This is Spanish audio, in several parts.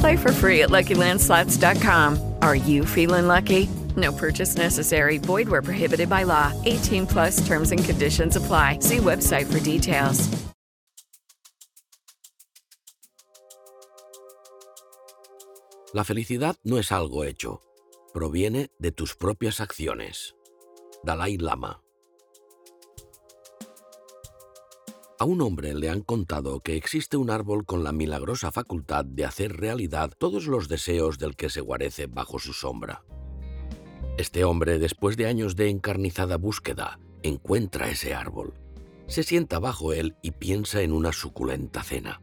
Play for free at LuckyLandSlots.com. Are you feeling lucky? No purchase necessary. Void where prohibited by law. 18 plus terms and conditions apply. See website for details. La felicidad no es algo hecho, proviene de tus propias acciones. Dalai Lama. A un hombre le han contado que existe un árbol con la milagrosa facultad de hacer realidad todos los deseos del que se guarece bajo su sombra. Este hombre, después de años de encarnizada búsqueda, encuentra ese árbol, se sienta bajo él y piensa en una suculenta cena.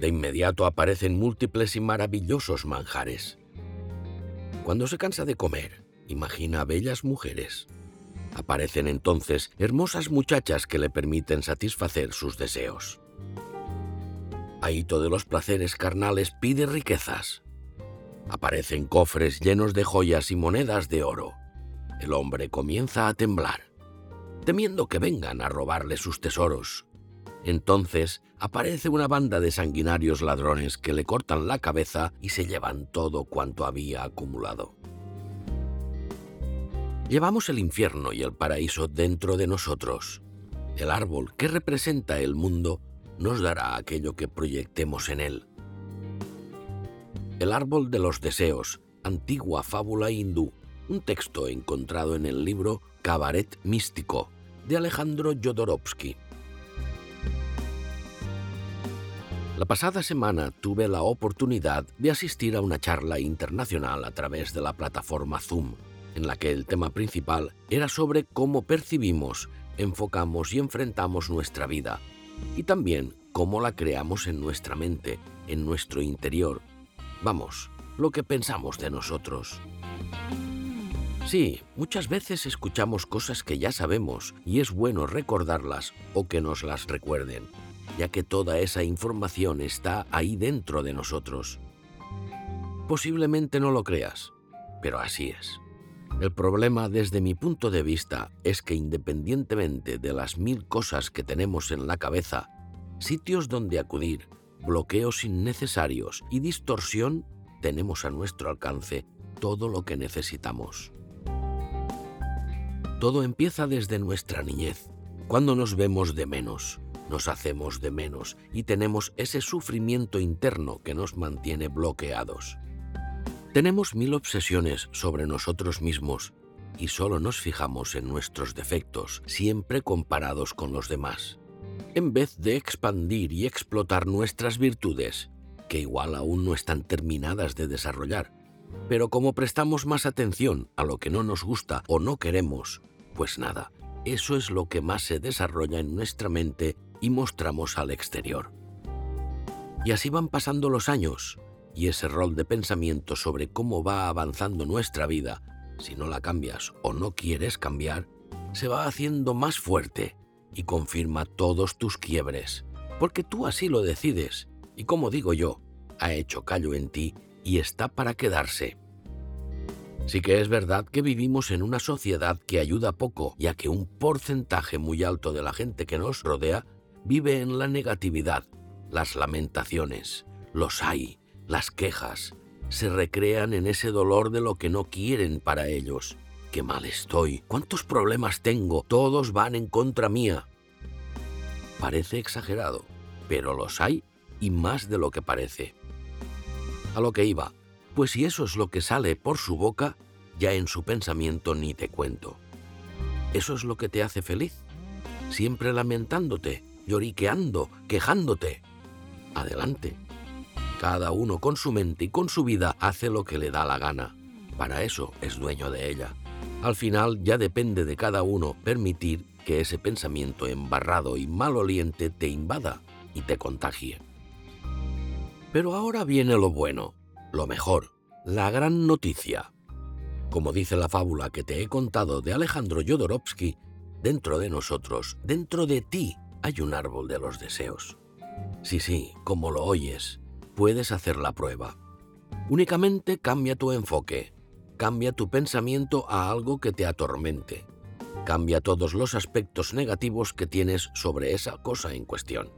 De inmediato aparecen múltiples y maravillosos manjares. Cuando se cansa de comer, imagina bellas mujeres. Aparecen entonces hermosas muchachas que le permiten satisfacer sus deseos. Ahito de los placeres carnales pide riquezas. Aparecen cofres llenos de joyas y monedas de oro. El hombre comienza a temblar, temiendo que vengan a robarle sus tesoros. Entonces aparece una banda de sanguinarios ladrones que le cortan la cabeza y se llevan todo cuanto había acumulado. Llevamos el infierno y el paraíso dentro de nosotros. El árbol que representa el mundo nos dará aquello que proyectemos en él. El árbol de los deseos, antigua fábula hindú, un texto encontrado en el libro Cabaret Místico de Alejandro Jodorowsky. La pasada semana tuve la oportunidad de asistir a una charla internacional a través de la plataforma Zoom, en la que el tema principal era sobre cómo percibimos, enfocamos y enfrentamos nuestra vida, y también cómo la creamos en nuestra mente, en nuestro interior. Vamos, lo que pensamos de nosotros. Sí, muchas veces escuchamos cosas que ya sabemos y es bueno recordarlas o que nos las recuerden ya que toda esa información está ahí dentro de nosotros. Posiblemente no lo creas, pero así es. El problema desde mi punto de vista es que independientemente de las mil cosas que tenemos en la cabeza, sitios donde acudir, bloqueos innecesarios y distorsión, tenemos a nuestro alcance todo lo que necesitamos. Todo empieza desde nuestra niñez, cuando nos vemos de menos, nos hacemos de menos y tenemos ese sufrimiento interno que nos mantiene bloqueados. Tenemos mil obsesiones sobre nosotros mismos y solo nos fijamos en nuestros defectos, siempre comparados con los demás, en vez de expandir y explotar nuestras virtudes, que igual aún no están terminadas de desarrollar. Pero como prestamos más atención a lo que no nos gusta o no queremos, pues nada, eso es lo que más se desarrolla en nuestra mente y mostramos al exterior. Y así van pasando los años, y ese rol de pensamiento sobre cómo va avanzando nuestra vida, si no la cambias o no quieres cambiar, se va haciendo más fuerte y confirma todos tus quiebres, porque tú así lo decides, y como digo yo, ha hecho callo en ti y está para quedarse. Sí que es verdad que vivimos en una sociedad que ayuda poco, ya que un porcentaje muy alto de la gente que nos rodea vive en la negatividad, las lamentaciones, los hay, las quejas, se recrean en ese dolor de lo que no quieren para ellos. Qué mal estoy, cuántos problemas tengo, todos van en contra mía. Parece exagerado, pero los hay y más de lo que parece. A lo que iba, pues si eso es lo que sale por su boca, ya en su pensamiento ni te cuento. ¿Eso es lo que te hace feliz? ¿Siempre lamentándote? lloriqueando, quejándote. Adelante. Cada uno con su mente y con su vida hace lo que le da la gana. Para eso es dueño de ella. Al final ya depende de cada uno permitir que ese pensamiento embarrado y maloliente te invada y te contagie. Pero ahora viene lo bueno, lo mejor, la gran noticia. Como dice la fábula que te he contado de Alejandro Jodorowsky, dentro de nosotros, dentro de ti, hay un árbol de los deseos. Sí, sí, como lo oyes, puedes hacer la prueba. Únicamente cambia tu enfoque, cambia tu pensamiento a algo que te atormente, cambia todos los aspectos negativos que tienes sobre esa cosa en cuestión.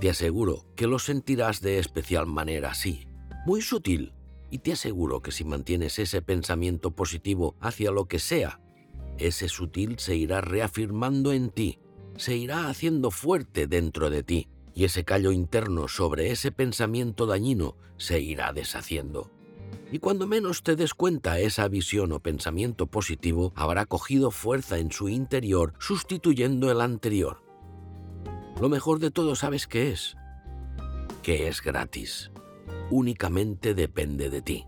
Te aseguro que lo sentirás de especial manera, sí, muy sutil, y te aseguro que si mantienes ese pensamiento positivo hacia lo que sea, ese sutil se irá reafirmando en ti, se irá haciendo fuerte dentro de ti, y ese callo interno sobre ese pensamiento dañino se irá deshaciendo. Y cuando menos te des cuenta esa visión o pensamiento positivo habrá cogido fuerza en su interior sustituyendo el anterior. Lo mejor de todo, ¿sabes qué es? Que es gratis. Únicamente depende de ti.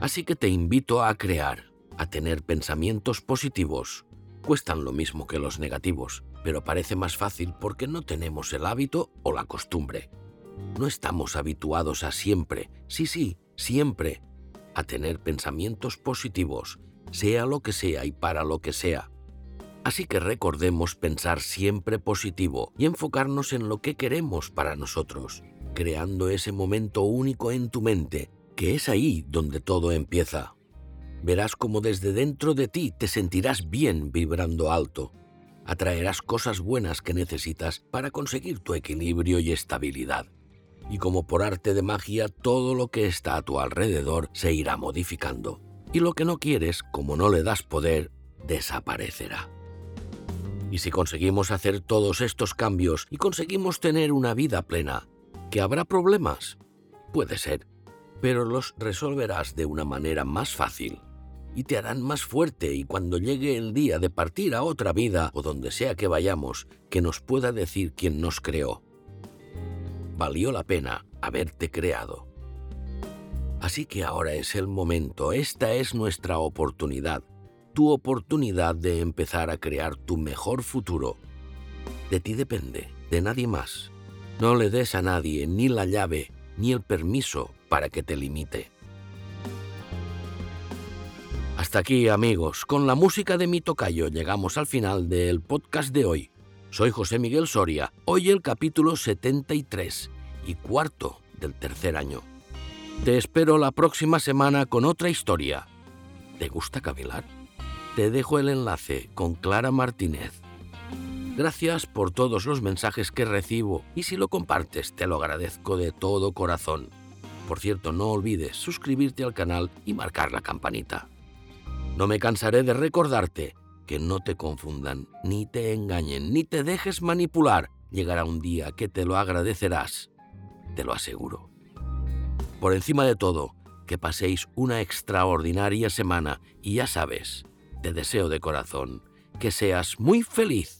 Así que te invito a crear, a tener pensamientos positivos. Cuestan lo mismo que los negativos, pero parece más fácil porque no tenemos el hábito o la costumbre. No estamos habituados a siempre, sí, sí, siempre, a tener pensamientos positivos, sea lo que sea y para lo que sea. Así que recordemos pensar siempre positivo y enfocarnos en lo que queremos para nosotros, creando ese momento único en tu mente, que es ahí donde todo empieza. Verás como desde dentro de ti te sentirás bien vibrando alto. Atraerás cosas buenas que necesitas para conseguir tu equilibrio y estabilidad. Y como por arte de magia, todo lo que está a tu alrededor se irá modificando. Y lo que no quieres, como no le das poder, desaparecerá. Y si conseguimos hacer todos estos cambios y conseguimos tener una vida plena, ¿que habrá problemas? Puede ser, pero los resolverás de una manera más fácil y te harán más fuerte y cuando llegue el día de partir a otra vida o donde sea que vayamos, que nos pueda decir quién nos creó. Valió la pena haberte creado. Así que ahora es el momento, esta es nuestra oportunidad tu oportunidad de empezar a crear tu mejor futuro. De ti depende, de nadie más. No le des a nadie ni la llave ni el permiso para que te limite. Hasta aquí amigos, con la música de mi tocayo llegamos al final del podcast de hoy. Soy José Miguel Soria, hoy el capítulo 73 y cuarto del tercer año. Te espero la próxima semana con otra historia. ¿Te gusta cavilar? te dejo el enlace con Clara Martínez. Gracias por todos los mensajes que recibo y si lo compartes te lo agradezco de todo corazón. Por cierto, no olvides suscribirte al canal y marcar la campanita. No me cansaré de recordarte que no te confundan, ni te engañen, ni te dejes manipular. Llegará un día que te lo agradecerás, te lo aseguro. Por encima de todo, que paséis una extraordinaria semana y ya sabes, te deseo de corazón que seas muy feliz.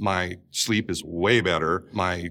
My sleep is way better. My